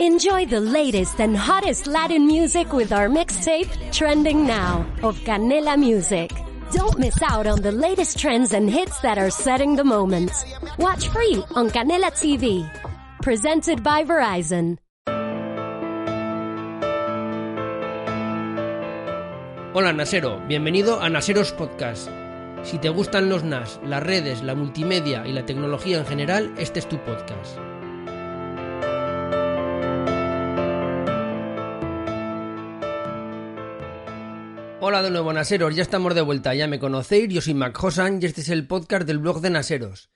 Enjoy the latest and hottest Latin music with our mixtape, Trending Now, of Canela Music. Don't miss out on the latest trends and hits that are setting the moment. Watch free on Canela TV. Presented by Verizon. Hola Nasero, bienvenido a Naseros Podcast. Si te gustan los NAS, las redes, la multimedia y la tecnología en general, este es tu podcast. Hola de nuevo Naseros, ya estamos de vuelta, ya me conocéis, yo soy Mac Hosan y este es el podcast del blog de Naseros.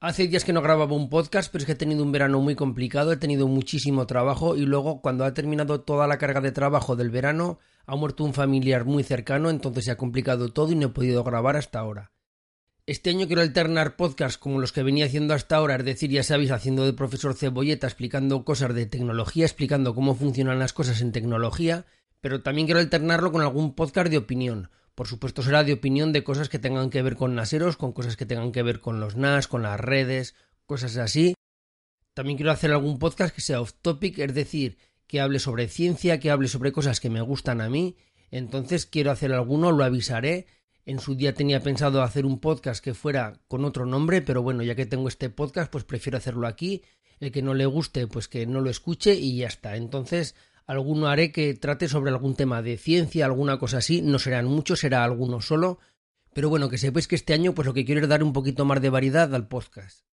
Hace días que no grababa un podcast, pero es que he tenido un verano muy complicado, he tenido muchísimo trabajo y luego cuando ha terminado toda la carga de trabajo del verano ha muerto un familiar muy cercano, entonces se ha complicado todo y no he podido grabar hasta ahora. Este año quiero alternar podcasts como los que venía haciendo hasta ahora, es decir, ya sabéis, haciendo de profesor cebolleta, explicando cosas de tecnología, explicando cómo funcionan las cosas en tecnología, pero también quiero alternarlo con algún podcast de opinión. Por supuesto será de opinión de cosas que tengan que ver con naseros, con cosas que tengan que ver con los NAS, con las redes, cosas así. También quiero hacer algún podcast que sea off topic, es decir, que hable sobre ciencia, que hable sobre cosas que me gustan a mí. Entonces quiero hacer alguno, lo avisaré. En su día tenía pensado hacer un podcast que fuera con otro nombre, pero bueno, ya que tengo este podcast, pues prefiero hacerlo aquí. El que no le guste, pues que no lo escuche y ya está. Entonces, alguno haré que trate sobre algún tema de ciencia, alguna cosa así, no serán muchos, será alguno solo, pero bueno, que sepáis que este año pues lo que quiero es dar un poquito más de variedad al podcast.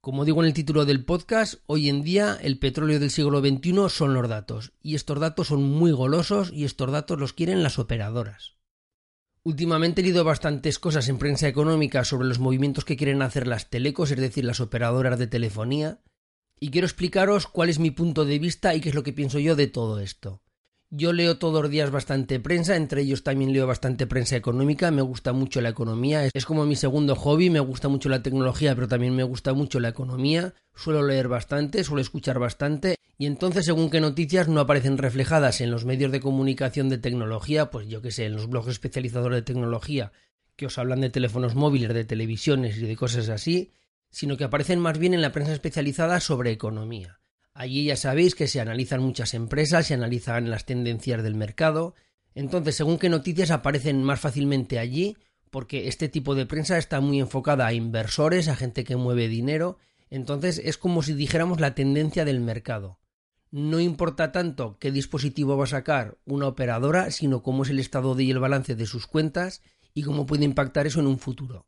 Como digo en el título del podcast, hoy en día el petróleo del siglo XXI son los datos, y estos datos son muy golosos y estos datos los quieren las operadoras. Últimamente he leído bastantes cosas en prensa económica sobre los movimientos que quieren hacer las telecos, es decir, las operadoras de telefonía, y quiero explicaros cuál es mi punto de vista y qué es lo que pienso yo de todo esto. Yo leo todos los días bastante prensa, entre ellos también leo bastante prensa económica, me gusta mucho la economía, es como mi segundo hobby, me gusta mucho la tecnología, pero también me gusta mucho la economía, suelo leer bastante, suelo escuchar bastante, y entonces según qué noticias no aparecen reflejadas en los medios de comunicación de tecnología, pues yo que sé, en los blogs especializados de tecnología, que os hablan de teléfonos móviles, de televisiones y de cosas así, sino que aparecen más bien en la prensa especializada sobre economía. Allí ya sabéis que se analizan muchas empresas, se analizan las tendencias del mercado, entonces según qué noticias aparecen más fácilmente allí, porque este tipo de prensa está muy enfocada a inversores, a gente que mueve dinero, entonces es como si dijéramos la tendencia del mercado. No importa tanto qué dispositivo va a sacar una operadora, sino cómo es el estado y el balance de sus cuentas y cómo puede impactar eso en un futuro.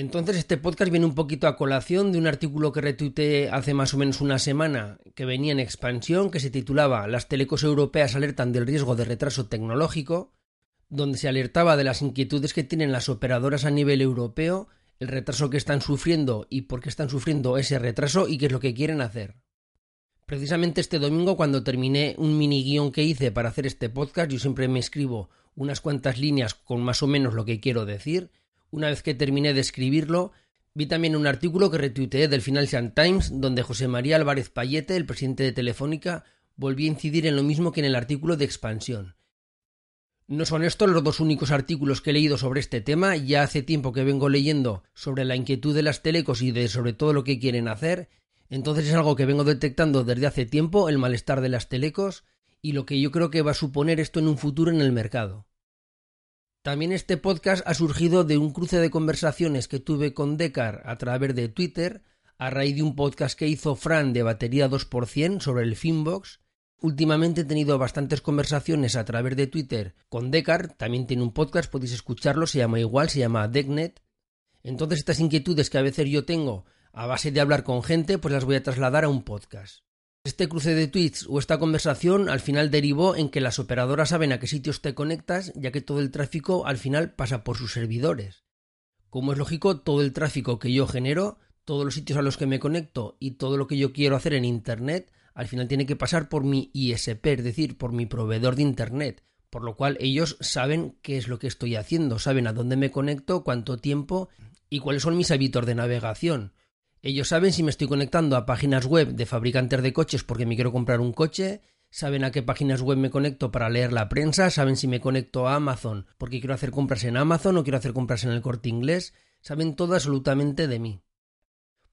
Entonces este podcast viene un poquito a colación de un artículo que retuiteé hace más o menos una semana que venía en expansión que se titulaba Las telecos europeas alertan del riesgo de retraso tecnológico, donde se alertaba de las inquietudes que tienen las operadoras a nivel europeo, el retraso que están sufriendo y por qué están sufriendo ese retraso y qué es lo que quieren hacer. Precisamente este domingo cuando terminé un mini guion que hice para hacer este podcast, yo siempre me escribo unas cuantas líneas con más o menos lo que quiero decir una vez que terminé de escribirlo, vi también un artículo que retuiteé del Financial Times donde José María Álvarez Payete, el presidente de Telefónica, volvió a incidir en lo mismo que en el artículo de expansión. No son estos los dos únicos artículos que he leído sobre este tema, ya hace tiempo que vengo leyendo sobre la inquietud de las telecos y de sobre todo lo que quieren hacer, entonces es algo que vengo detectando desde hace tiempo, el malestar de las telecos y lo que yo creo que va a suponer esto en un futuro en el mercado. También este podcast ha surgido de un cruce de conversaciones que tuve con Decar a través de Twitter, a raíz de un podcast que hizo Fran de batería 2% sobre el Finbox. Últimamente he tenido bastantes conversaciones a través de Twitter con Decar, también tiene un podcast, podéis escucharlo, se llama igual, se llama Decknet. Entonces estas inquietudes que a veces yo tengo a base de hablar con gente, pues las voy a trasladar a un podcast. Este cruce de tweets o esta conversación al final derivó en que las operadoras saben a qué sitios te conectas, ya que todo el tráfico al final pasa por sus servidores. Como es lógico, todo el tráfico que yo genero, todos los sitios a los que me conecto y todo lo que yo quiero hacer en Internet, al final tiene que pasar por mi ISP, es decir, por mi proveedor de Internet, por lo cual ellos saben qué es lo que estoy haciendo, saben a dónde me conecto, cuánto tiempo y cuáles son mis hábitos de navegación. Ellos saben si me estoy conectando a páginas web de fabricantes de coches porque me quiero comprar un coche, saben a qué páginas web me conecto para leer la prensa, saben si me conecto a Amazon porque quiero hacer compras en Amazon o quiero hacer compras en el corte inglés, saben todo absolutamente de mí.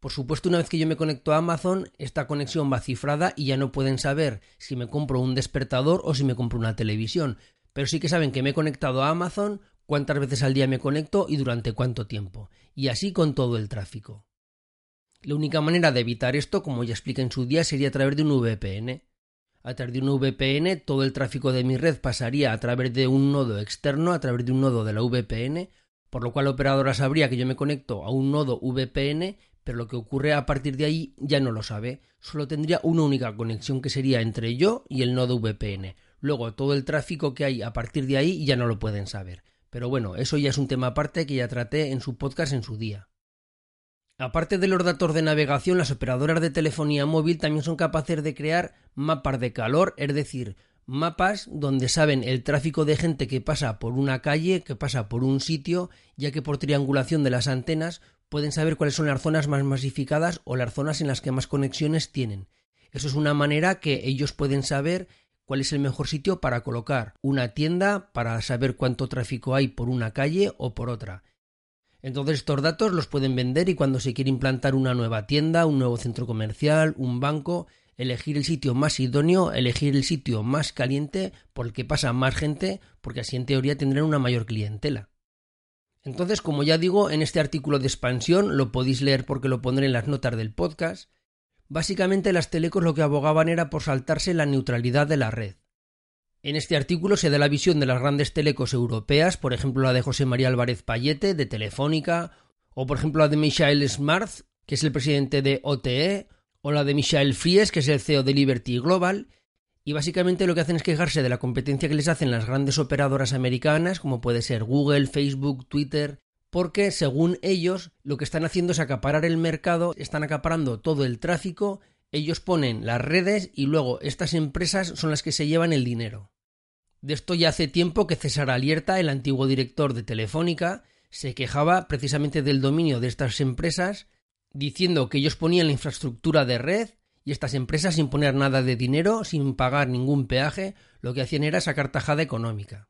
Por supuesto, una vez que yo me conecto a Amazon, esta conexión va cifrada y ya no pueden saber si me compro un despertador o si me compro una televisión. Pero sí que saben que me he conectado a Amazon, cuántas veces al día me conecto y durante cuánto tiempo. Y así con todo el tráfico. La única manera de evitar esto, como ya expliqué en su día, sería a través de un VPN. A través de un VPN, todo el tráfico de mi red pasaría a través de un nodo externo, a través de un nodo de la VPN, por lo cual la operadora sabría que yo me conecto a un nodo VPN pero lo que ocurre a partir de ahí ya no lo sabe, solo tendría una única conexión que sería entre yo y el nodo VPN. Luego todo el tráfico que hay a partir de ahí ya no lo pueden saber. Pero bueno, eso ya es un tema aparte que ya traté en su podcast en su día. Aparte de los datos de navegación, las operadoras de telefonía móvil también son capaces de crear mapas de calor, es decir, mapas donde saben el tráfico de gente que pasa por una calle, que pasa por un sitio, ya que por triangulación de las antenas pueden saber cuáles son las zonas más masificadas o las zonas en las que más conexiones tienen. Eso es una manera que ellos pueden saber cuál es el mejor sitio para colocar una tienda, para saber cuánto tráfico hay por una calle o por otra. Entonces estos datos los pueden vender y cuando se quiere implantar una nueva tienda, un nuevo centro comercial, un banco, elegir el sitio más idóneo, elegir el sitio más caliente por el que pasa más gente, porque así en teoría tendrán una mayor clientela. Entonces, como ya digo, en este artículo de expansión lo podéis leer porque lo pondré en las notas del podcast. Básicamente las telecos lo que abogaban era por saltarse la neutralidad de la red. En este artículo se da la visión de las grandes telecos europeas, por ejemplo la de José María Álvarez Payete, de Telefónica, o por ejemplo la de Michael Smart, que es el presidente de OTE, o la de Michael Fries, que es el CEO de Liberty Global, y básicamente lo que hacen es quejarse de la competencia que les hacen las grandes operadoras americanas, como puede ser Google, Facebook, Twitter, porque según ellos lo que están haciendo es acaparar el mercado, están acaparando todo el tráfico, ellos ponen las redes y luego estas empresas son las que se llevan el dinero. De esto ya hace tiempo que César Alierta, el antiguo director de Telefónica, se quejaba precisamente del dominio de estas empresas, diciendo que ellos ponían la infraestructura de red, y estas empresas sin poner nada de dinero, sin pagar ningún peaje, lo que hacían era sacar tajada económica.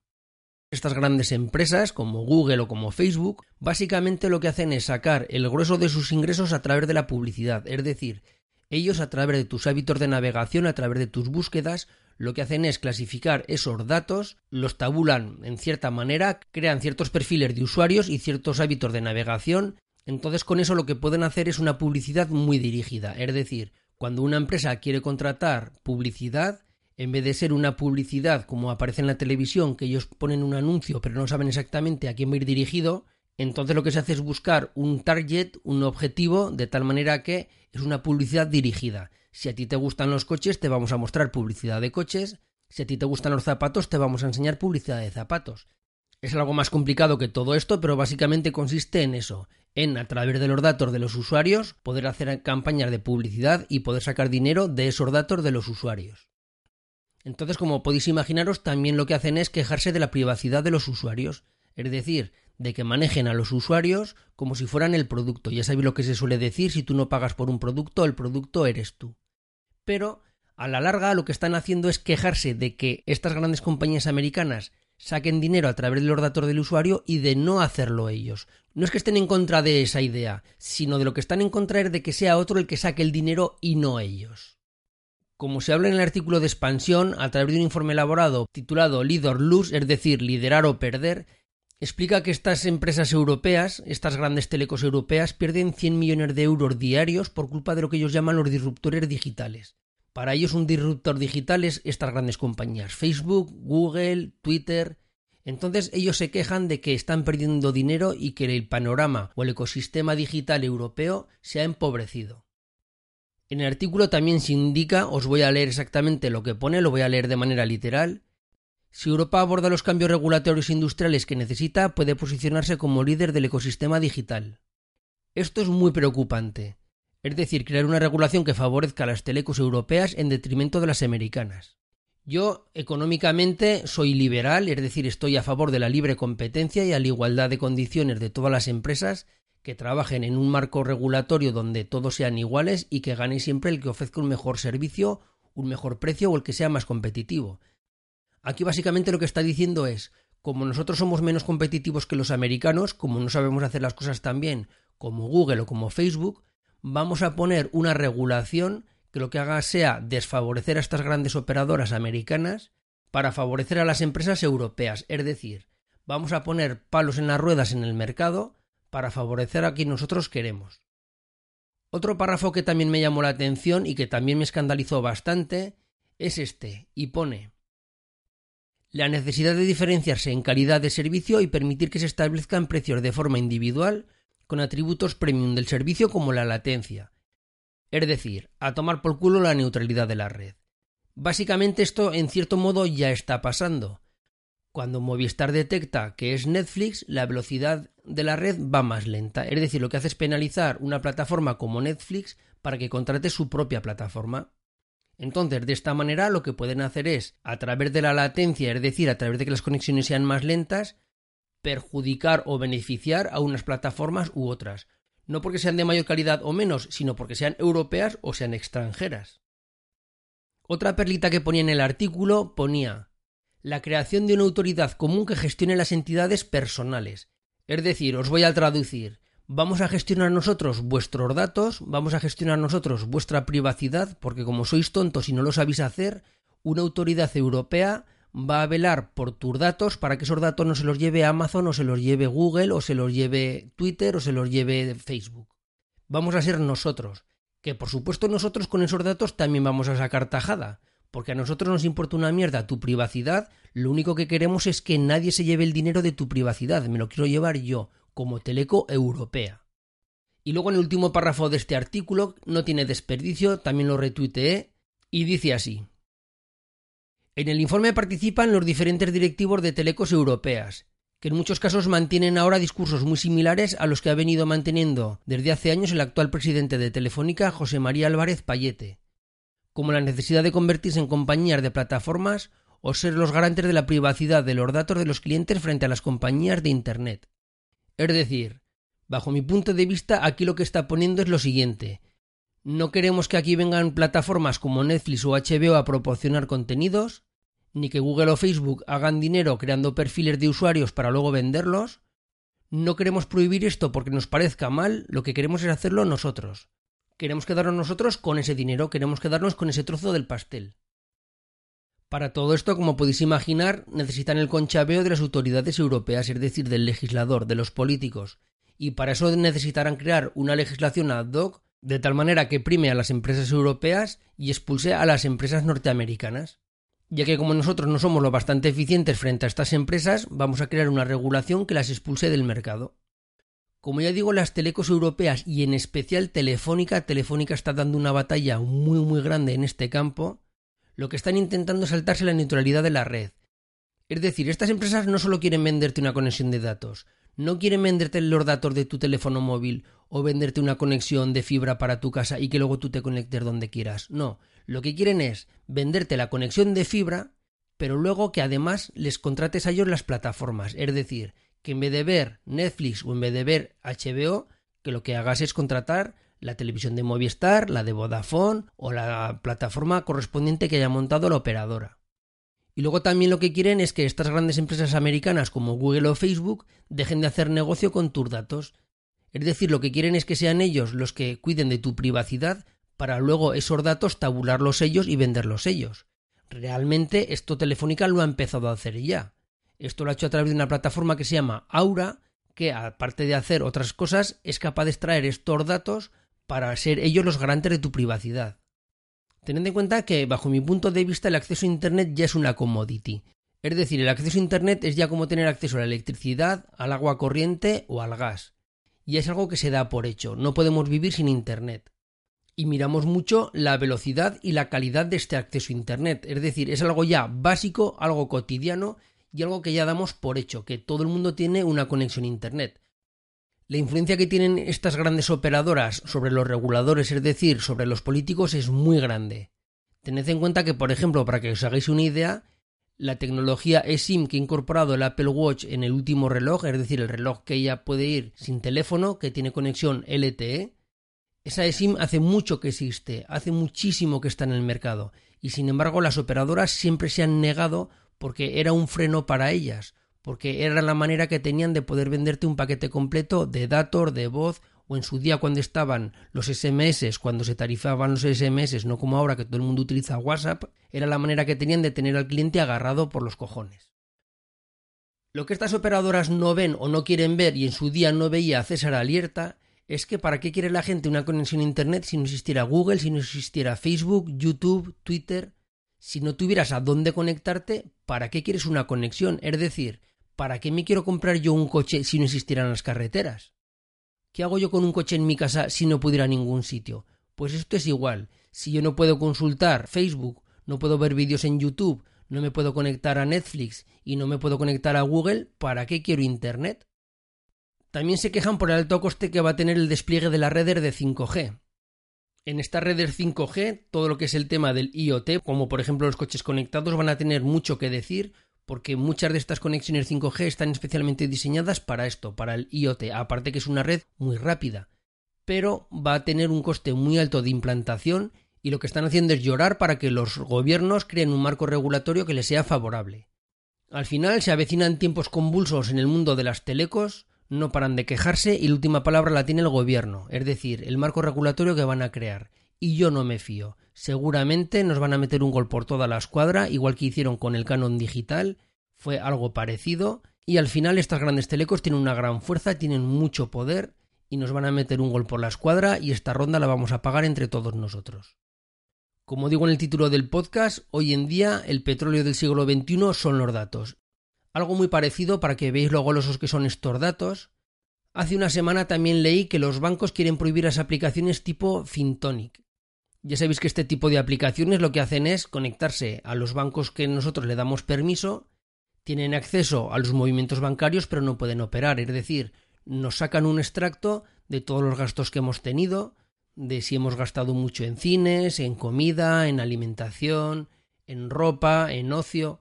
Estas grandes empresas, como Google o como Facebook, básicamente lo que hacen es sacar el grueso de sus ingresos a través de la publicidad, es decir, ellos a través de tus hábitos de navegación, a través de tus búsquedas, lo que hacen es clasificar esos datos, los tabulan en cierta manera, crean ciertos perfiles de usuarios y ciertos hábitos de navegación, entonces con eso lo que pueden hacer es una publicidad muy dirigida, es decir, cuando una empresa quiere contratar publicidad, en vez de ser una publicidad como aparece en la televisión, que ellos ponen un anuncio pero no saben exactamente a quién va a ir dirigido, entonces lo que se hace es buscar un target, un objetivo, de tal manera que es una publicidad dirigida. Si a ti te gustan los coches, te vamos a mostrar publicidad de coches. Si a ti te gustan los zapatos, te vamos a enseñar publicidad de zapatos. Es algo más complicado que todo esto, pero básicamente consiste en eso, en a través de los datos de los usuarios poder hacer campañas de publicidad y poder sacar dinero de esos datos de los usuarios. Entonces, como podéis imaginaros, también lo que hacen es quejarse de la privacidad de los usuarios, es decir, de que manejen a los usuarios como si fueran el producto. Ya sabéis lo que se suele decir, si tú no pagas por un producto, el producto eres tú. Pero, a la larga, lo que están haciendo es quejarse de que estas grandes compañías americanas saquen dinero a través de los datos del usuario y de no hacerlo ellos. No es que estén en contra de esa idea, sino de lo que están en contra es de que sea otro el que saque el dinero y no ellos. Como se habla en el artículo de expansión, a través de un informe elaborado titulado Lead or Lose, es decir, liderar o perder, explica que estas empresas europeas, estas grandes telecos europeas, pierden 100 millones de euros diarios por culpa de lo que ellos llaman los disruptores digitales. Para ellos un disruptor digital es estas grandes compañías, Facebook, Google, Twitter. Entonces ellos se quejan de que están perdiendo dinero y que el panorama o el ecosistema digital europeo se ha empobrecido. En el artículo también se indica, os voy a leer exactamente lo que pone, lo voy a leer de manera literal. Si Europa aborda los cambios regulatorios industriales que necesita, puede posicionarse como líder del ecosistema digital. Esto es muy preocupante es decir, crear una regulación que favorezca a las telecos europeas en detrimento de las americanas. Yo, económicamente, soy liberal, es decir, estoy a favor de la libre competencia y a la igualdad de condiciones de todas las empresas que trabajen en un marco regulatorio donde todos sean iguales y que gane siempre el que ofrezca un mejor servicio, un mejor precio o el que sea más competitivo. Aquí básicamente lo que está diciendo es, como nosotros somos menos competitivos que los americanos, como no sabemos hacer las cosas tan bien como Google o como Facebook, vamos a poner una regulación que lo que haga sea desfavorecer a estas grandes operadoras americanas para favorecer a las empresas europeas. Es decir, vamos a poner palos en las ruedas en el mercado para favorecer a quien nosotros queremos. Otro párrafo que también me llamó la atención y que también me escandalizó bastante es este, y pone la necesidad de diferenciarse en calidad de servicio y permitir que se establezcan precios de forma individual con atributos premium del servicio como la latencia. Es decir, a tomar por culo la neutralidad de la red. Básicamente esto en cierto modo ya está pasando. Cuando Movistar detecta que es Netflix, la velocidad de la red va más lenta. Es decir, lo que hace es penalizar una plataforma como Netflix para que contrate su propia plataforma. Entonces, de esta manera lo que pueden hacer es, a través de la latencia, es decir, a través de que las conexiones sean más lentas, perjudicar o beneficiar a unas plataformas u otras. No porque sean de mayor calidad o menos, sino porque sean europeas o sean extranjeras. Otra perlita que ponía en el artículo ponía la creación de una autoridad común que gestione las entidades personales. Es decir, os voy a traducir, vamos a gestionar nosotros vuestros datos, vamos a gestionar nosotros vuestra privacidad, porque como sois tontos y no lo sabéis hacer, una autoridad europea va a velar por tus datos para que esos datos no se los lleve Amazon o se los lleve Google o se los lleve Twitter o se los lleve Facebook. Vamos a ser nosotros, que por supuesto nosotros con esos datos también vamos a sacar tajada, porque a nosotros nos importa una mierda tu privacidad, lo único que queremos es que nadie se lleve el dinero de tu privacidad, me lo quiero llevar yo, como teleco europea. Y luego en el último párrafo de este artículo, no tiene desperdicio, también lo retuiteé, y dice así. En el informe participan los diferentes directivos de telecos europeas, que en muchos casos mantienen ahora discursos muy similares a los que ha venido manteniendo desde hace años el actual presidente de Telefónica, José María Álvarez Payete, como la necesidad de convertirse en compañías de plataformas o ser los garantes de la privacidad de los datos de los clientes frente a las compañías de Internet. Es decir, bajo mi punto de vista, aquí lo que está poniendo es lo siguiente. No queremos que aquí vengan plataformas como Netflix o HBO a proporcionar contenidos, ni que Google o Facebook hagan dinero creando perfiles de usuarios para luego venderlos. No queremos prohibir esto porque nos parezca mal, lo que queremos es hacerlo nosotros. Queremos quedarnos nosotros con ese dinero, queremos quedarnos con ese trozo del pastel. Para todo esto, como podéis imaginar, necesitan el conchabeo de las autoridades europeas, es decir, del legislador, de los políticos, y para eso necesitarán crear una legislación ad hoc de tal manera que prime a las empresas europeas y expulse a las empresas norteamericanas ya que como nosotros no somos lo bastante eficientes frente a estas empresas, vamos a crear una regulación que las expulse del mercado. Como ya digo, las telecos europeas y en especial Telefónica, Telefónica está dando una batalla muy muy grande en este campo, lo que están intentando es saltarse la neutralidad de la red. Es decir, estas empresas no solo quieren venderte una conexión de datos, no quieren venderte los datos de tu teléfono móvil o venderte una conexión de fibra para tu casa y que luego tú te conectes donde quieras. No, lo que quieren es venderte la conexión de fibra, pero luego que además les contrates a ellos las plataformas. Es decir, que en vez de ver Netflix o en vez de ver HBO, que lo que hagas es contratar la televisión de Movistar, la de Vodafone o la plataforma correspondiente que haya montado la operadora. Y luego también lo que quieren es que estas grandes empresas americanas como Google o Facebook dejen de hacer negocio con tus datos. Es decir, lo que quieren es que sean ellos los que cuiden de tu privacidad para luego esos datos tabularlos ellos y venderlos ellos. Realmente esto Telefónica lo ha empezado a hacer ya. Esto lo ha hecho a través de una plataforma que se llama Aura, que aparte de hacer otras cosas, es capaz de extraer estos datos para ser ellos los garantes de tu privacidad. Tened en cuenta que, bajo mi punto de vista, el acceso a Internet ya es una commodity. Es decir, el acceso a Internet es ya como tener acceso a la electricidad, al agua corriente o al gas. Y es algo que se da por hecho, no podemos vivir sin Internet y miramos mucho la velocidad y la calidad de este acceso a Internet. Es decir, es algo ya básico, algo cotidiano y algo que ya damos por hecho, que todo el mundo tiene una conexión a Internet. La influencia que tienen estas grandes operadoras sobre los reguladores, es decir, sobre los políticos, es muy grande. Tened en cuenta que, por ejemplo, para que os hagáis una idea, la tecnología eSIM que ha incorporado el Apple Watch en el último reloj, es decir, el reloj que ya puede ir sin teléfono, que tiene conexión LTE, esa eSIM hace mucho que existe, hace muchísimo que está en el mercado, y sin embargo las operadoras siempre se han negado porque era un freno para ellas, porque era la manera que tenían de poder venderte un paquete completo de datos, de voz o en su día cuando estaban los SMS, cuando se tarifaban los SMS, no como ahora que todo el mundo utiliza WhatsApp, era la manera que tenían de tener al cliente agarrado por los cojones. Lo que estas operadoras no ven o no quieren ver y en su día no veía César Alierta es que para qué quiere la gente una conexión a Internet si no existiera Google, si no existiera Facebook, YouTube, Twitter, si no tuvieras a dónde conectarte, ¿para qué quieres una conexión? Es decir, ¿para qué me quiero comprar yo un coche si no existieran las carreteras? ¿Qué hago yo con un coche en mi casa si no pudiera a ningún sitio? Pues esto es igual. Si yo no puedo consultar Facebook, no puedo ver vídeos en YouTube, no me puedo conectar a Netflix y no me puedo conectar a Google, ¿para qué quiero Internet? También se quejan por el alto coste que va a tener el despliegue de la red de 5G. En esta red 5G, todo lo que es el tema del IoT, como por ejemplo los coches conectados, van a tener mucho que decir porque muchas de estas conexiones 5G están especialmente diseñadas para esto, para el IoT, aparte que es una red muy rápida, pero va a tener un coste muy alto de implantación y lo que están haciendo es llorar para que los gobiernos creen un marco regulatorio que les sea favorable. Al final se avecinan tiempos convulsos en el mundo de las telecos, no paran de quejarse y la última palabra la tiene el gobierno, es decir, el marco regulatorio que van a crear. Y yo no me fío. Seguramente nos van a meter un gol por toda la escuadra, igual que hicieron con el canon digital, fue algo parecido, y al final estas grandes telecos tienen una gran fuerza, tienen mucho poder, y nos van a meter un gol por la escuadra, y esta ronda la vamos a pagar entre todos nosotros. Como digo en el título del podcast, hoy en día el petróleo del siglo XXI son los datos, algo muy parecido para que veáis lo golosos que son estos datos. Hace una semana también leí que los bancos quieren prohibir las aplicaciones tipo FinTonic. Ya sabéis que este tipo de aplicaciones lo que hacen es conectarse a los bancos que nosotros le damos permiso, tienen acceso a los movimientos bancarios pero no pueden operar, es decir, nos sacan un extracto de todos los gastos que hemos tenido, de si hemos gastado mucho en cines, en comida, en alimentación, en ropa, en ocio,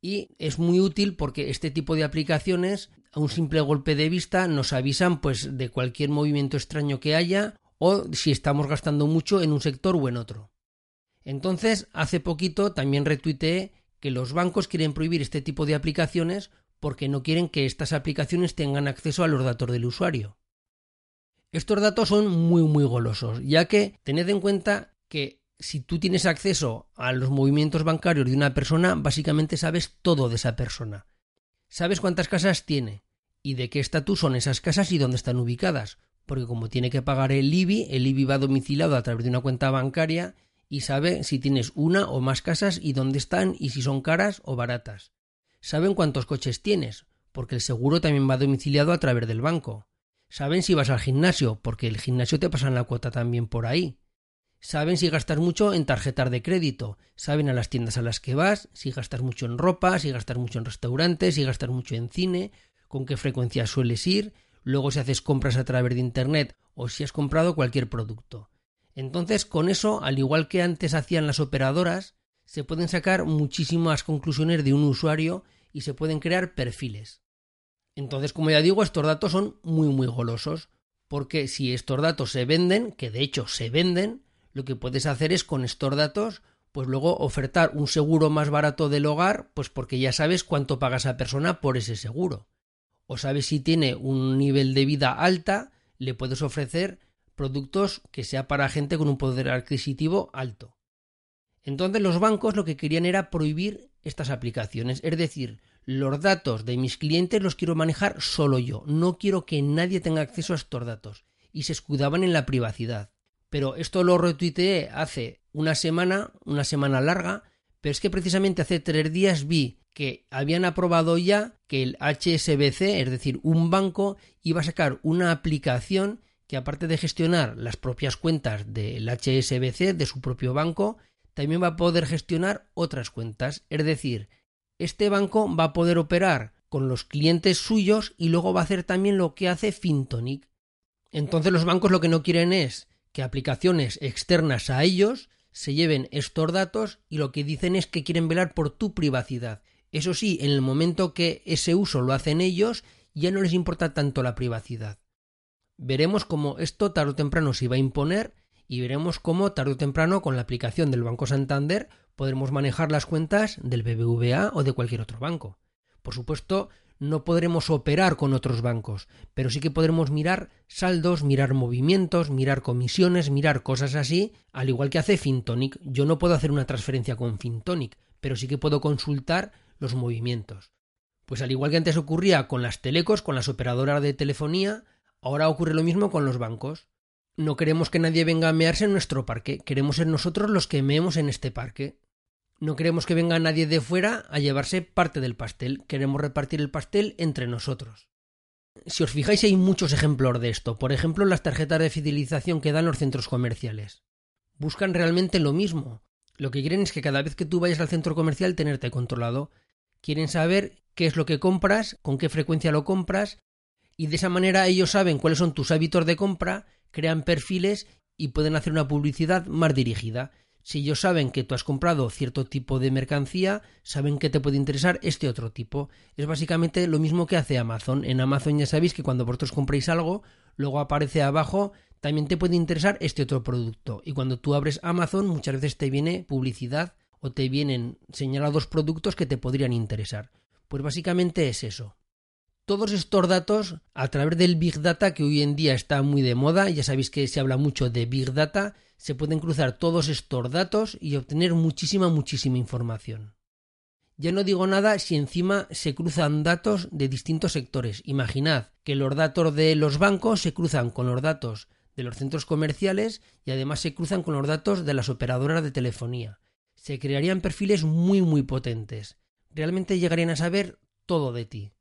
y es muy útil porque este tipo de aplicaciones a un simple golpe de vista nos avisan pues de cualquier movimiento extraño que haya o si estamos gastando mucho en un sector o en otro. Entonces, hace poquito también retuiteé que los bancos quieren prohibir este tipo de aplicaciones porque no quieren que estas aplicaciones tengan acceso a los datos del usuario. Estos datos son muy muy golosos, ya que tened en cuenta que si tú tienes acceso a los movimientos bancarios de una persona, básicamente sabes todo de esa persona. Sabes cuántas casas tiene y de qué estatus son esas casas y dónde están ubicadas, porque como tiene que pagar el IBI, el IBI va domiciliado a través de una cuenta bancaria y sabe si tienes una o más casas y dónde están y si son caras o baratas. Saben cuántos coches tienes, porque el seguro también va domiciliado a través del banco. Saben si vas al gimnasio, porque el gimnasio te pasan la cuota también por ahí. Saben si gastas mucho en tarjetas de crédito, saben a las tiendas a las que vas, si gastas mucho en ropa, si gastas mucho en restaurantes, si gastas mucho en cine, con qué frecuencia sueles ir, luego si haces compras a través de Internet o si has comprado cualquier producto. Entonces, con eso, al igual que antes hacían las operadoras, se pueden sacar muchísimas conclusiones de un usuario y se pueden crear perfiles. Entonces, como ya digo, estos datos son muy muy golosos, porque si estos datos se venden, que de hecho se venden, lo que puedes hacer es con estos datos pues luego ofertar un seguro más barato del hogar, pues porque ya sabes cuánto paga esa persona por ese seguro. O sabes si tiene un nivel de vida alta, le puedes ofrecer productos que sea para gente con un poder adquisitivo alto. Entonces los bancos lo que querían era prohibir estas aplicaciones, es decir, los datos de mis clientes los quiero manejar solo yo, no quiero que nadie tenga acceso a estos datos, y se escudaban en la privacidad. Pero esto lo retuiteé hace una semana, una semana larga, pero es que precisamente hace tres días vi que habían aprobado ya que el HSBC, es decir, un banco, iba a sacar una aplicación que aparte de gestionar las propias cuentas del HSBC, de su propio banco, también va a poder gestionar otras cuentas. Es decir, este banco va a poder operar con los clientes suyos y luego va a hacer también lo que hace Fintonic. Entonces los bancos lo que no quieren es que aplicaciones externas a ellos se lleven estos datos y lo que dicen es que quieren velar por tu privacidad. Eso sí, en el momento que ese uso lo hacen ellos, ya no les importa tanto la privacidad. Veremos cómo esto tarde o temprano se va a imponer y veremos cómo tarde o temprano con la aplicación del Banco Santander podremos manejar las cuentas del BBVA o de cualquier otro banco. Por supuesto, no podremos operar con otros bancos, pero sí que podremos mirar saldos, mirar movimientos, mirar comisiones, mirar cosas así, al igual que hace Fintonic. Yo no puedo hacer una transferencia con Fintonic, pero sí que puedo consultar los movimientos. Pues al igual que antes ocurría con las telecos, con las operadoras de telefonía, ahora ocurre lo mismo con los bancos. No queremos que nadie venga a mearse en nuestro parque, queremos ser nosotros los que meemos en este parque. No queremos que venga nadie de fuera a llevarse parte del pastel, queremos repartir el pastel entre nosotros. Si os fijáis hay muchos ejemplos de esto, por ejemplo las tarjetas de fidelización que dan los centros comerciales. Buscan realmente lo mismo. Lo que quieren es que cada vez que tú vayas al centro comercial tenerte controlado. Quieren saber qué es lo que compras, con qué frecuencia lo compras, y de esa manera ellos saben cuáles son tus hábitos de compra, crean perfiles y pueden hacer una publicidad más dirigida. Si ellos saben que tú has comprado cierto tipo de mercancía, saben que te puede interesar este otro tipo. Es básicamente lo mismo que hace Amazon. En Amazon ya sabéis que cuando vosotros compréis algo, luego aparece abajo también te puede interesar este otro producto. Y cuando tú abres Amazon, muchas veces te viene publicidad o te vienen señalados productos que te podrían interesar. Pues básicamente es eso. Todos estos datos, a través del Big Data, que hoy en día está muy de moda, ya sabéis que se habla mucho de Big Data, se pueden cruzar todos estos datos y obtener muchísima, muchísima información. Ya no digo nada si encima se cruzan datos de distintos sectores. Imaginad que los datos de los bancos se cruzan con los datos de los centros comerciales y además se cruzan con los datos de las operadoras de telefonía. Se crearían perfiles muy muy potentes. Realmente llegarían a saber todo de ti.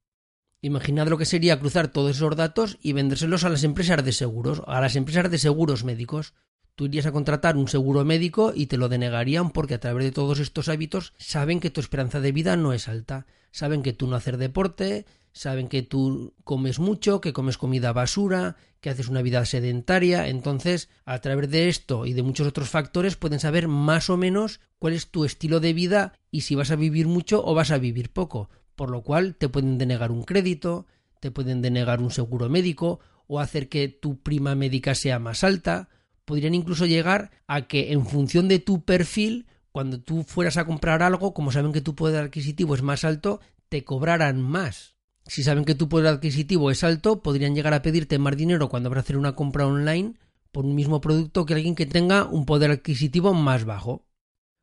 Imaginad lo que sería cruzar todos esos datos y vendérselos a las empresas de seguros, a las empresas de seguros médicos. Tú irías a contratar un seguro médico y te lo denegarían porque a través de todos estos hábitos saben que tu esperanza de vida no es alta, saben que tú no haces deporte, saben que tú comes mucho, que comes comida basura, que haces una vida sedentaria, entonces a través de esto y de muchos otros factores pueden saber más o menos cuál es tu estilo de vida y si vas a vivir mucho o vas a vivir poco, por lo cual te pueden denegar un crédito, te pueden denegar un seguro médico o hacer que tu prima médica sea más alta, podrían incluso llegar a que en función de tu perfil, cuando tú fueras a comprar algo, como saben que tu poder adquisitivo es más alto, te cobraran más. Si saben que tu poder adquisitivo es alto, podrían llegar a pedirte más dinero cuando a hacer una compra online por un mismo producto que alguien que tenga un poder adquisitivo más bajo.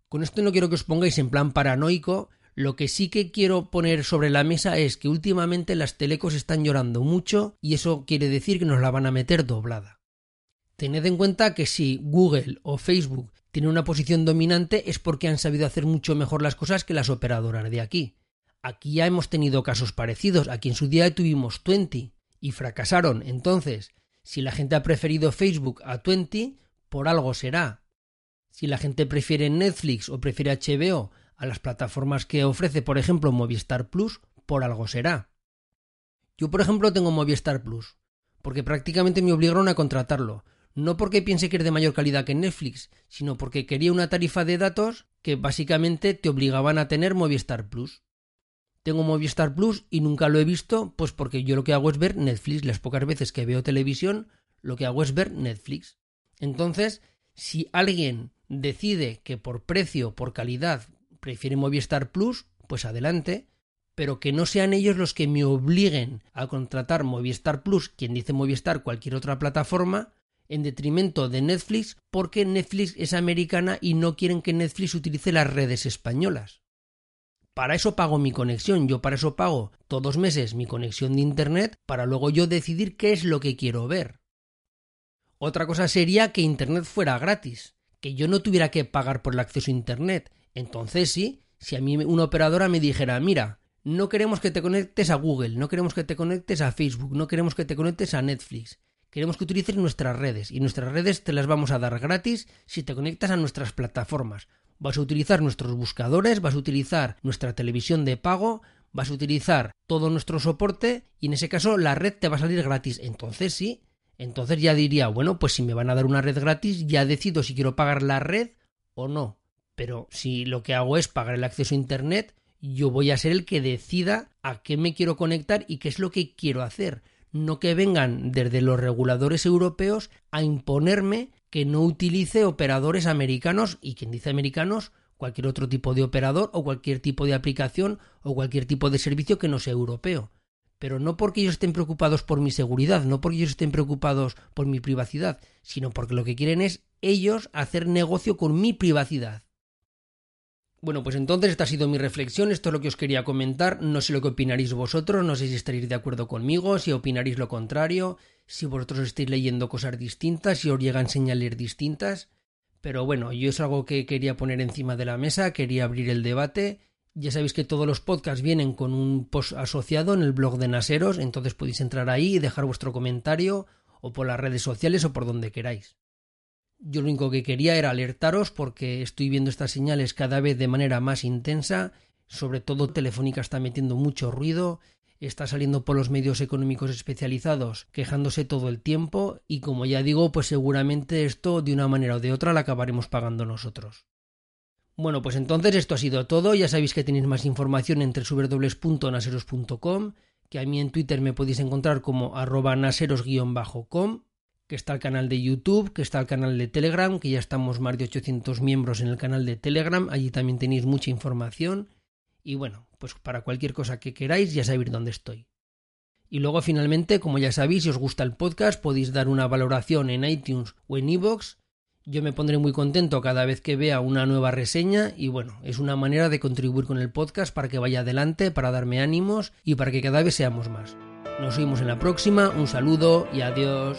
Con esto no quiero que os pongáis en plan paranoico, lo que sí que quiero poner sobre la mesa es que últimamente las telecos están llorando mucho y eso quiere decir que nos la van a meter doblada. Tened en cuenta que si Google o Facebook tienen una posición dominante es porque han sabido hacer mucho mejor las cosas que las operadoras de aquí. Aquí ya hemos tenido casos parecidos. Aquí en su día tuvimos Twenty y fracasaron. Entonces, si la gente ha preferido Facebook a Twenty, por algo será. Si la gente prefiere Netflix o prefiere HBO a las plataformas que ofrece, por ejemplo, Movistar Plus, por algo será. Yo, por ejemplo, tengo Movistar Plus, porque prácticamente me obligaron a contratarlo no porque piense que es de mayor calidad que Netflix, sino porque quería una tarifa de datos que básicamente te obligaban a tener Movistar Plus. Tengo Movistar Plus y nunca lo he visto, pues porque yo lo que hago es ver Netflix. Las pocas veces que veo televisión, lo que hago es ver Netflix. Entonces, si alguien decide que por precio, por calidad, prefiere Movistar Plus, pues adelante, pero que no sean ellos los que me obliguen a contratar Movistar Plus, quien dice Movistar cualquier otra plataforma, en detrimento de Netflix porque Netflix es americana y no quieren que Netflix utilice las redes españolas. Para eso pago mi conexión, yo para eso pago todos meses mi conexión de Internet para luego yo decidir qué es lo que quiero ver. Otra cosa sería que Internet fuera gratis, que yo no tuviera que pagar por el acceso a Internet. Entonces sí, si a mí una operadora me dijera, mira, no queremos que te conectes a Google, no queremos que te conectes a Facebook, no queremos que te conectes a Netflix, Queremos que utilices nuestras redes y nuestras redes te las vamos a dar gratis si te conectas a nuestras plataformas. Vas a utilizar nuestros buscadores, vas a utilizar nuestra televisión de pago, vas a utilizar todo nuestro soporte y en ese caso la red te va a salir gratis. Entonces sí, entonces ya diría, bueno, pues si me van a dar una red gratis, ya decido si quiero pagar la red o no. Pero si lo que hago es pagar el acceso a Internet, yo voy a ser el que decida a qué me quiero conectar y qué es lo que quiero hacer no que vengan desde los reguladores europeos a imponerme que no utilice operadores americanos y quien dice americanos cualquier otro tipo de operador o cualquier tipo de aplicación o cualquier tipo de servicio que no sea europeo. pero no porque ellos estén preocupados por mi seguridad, no porque ellos estén preocupados por mi privacidad, sino porque lo que quieren es ellos hacer negocio con mi privacidad. Bueno, pues entonces esta ha sido mi reflexión, esto es lo que os quería comentar, no sé lo que opinaréis vosotros, no sé si estaréis de acuerdo conmigo, si opinaréis lo contrario, si vosotros estáis leyendo cosas distintas, si os llegan señales distintas, pero bueno, yo es algo que quería poner encima de la mesa, quería abrir el debate ya sabéis que todos los podcasts vienen con un post asociado en el blog de Naseros, entonces podéis entrar ahí y dejar vuestro comentario o por las redes sociales o por donde queráis. Yo lo único que quería era alertaros porque estoy viendo estas señales cada vez de manera más intensa, sobre todo Telefónica está metiendo mucho ruido, está saliendo por los medios económicos especializados quejándose todo el tiempo y como ya digo, pues seguramente esto de una manera o de otra la acabaremos pagando nosotros. Bueno, pues entonces esto ha sido todo. Ya sabéis que tenéis más información entre www.naseros.com, que a mí en Twitter me podéis encontrar como arroba naseros-com, que está el canal de YouTube, que está el canal de Telegram, que ya estamos más de 800 miembros en el canal de Telegram, allí también tenéis mucha información. Y bueno, pues para cualquier cosa que queráis ya sabéis dónde estoy. Y luego finalmente, como ya sabéis, si os gusta el podcast, podéis dar una valoración en iTunes o en iVoox yo me pondré muy contento cada vez que vea una nueva reseña y bueno, es una manera de contribuir con el podcast para que vaya adelante, para darme ánimos y para que cada vez seamos más. Nos vemos en la próxima, un saludo y adiós.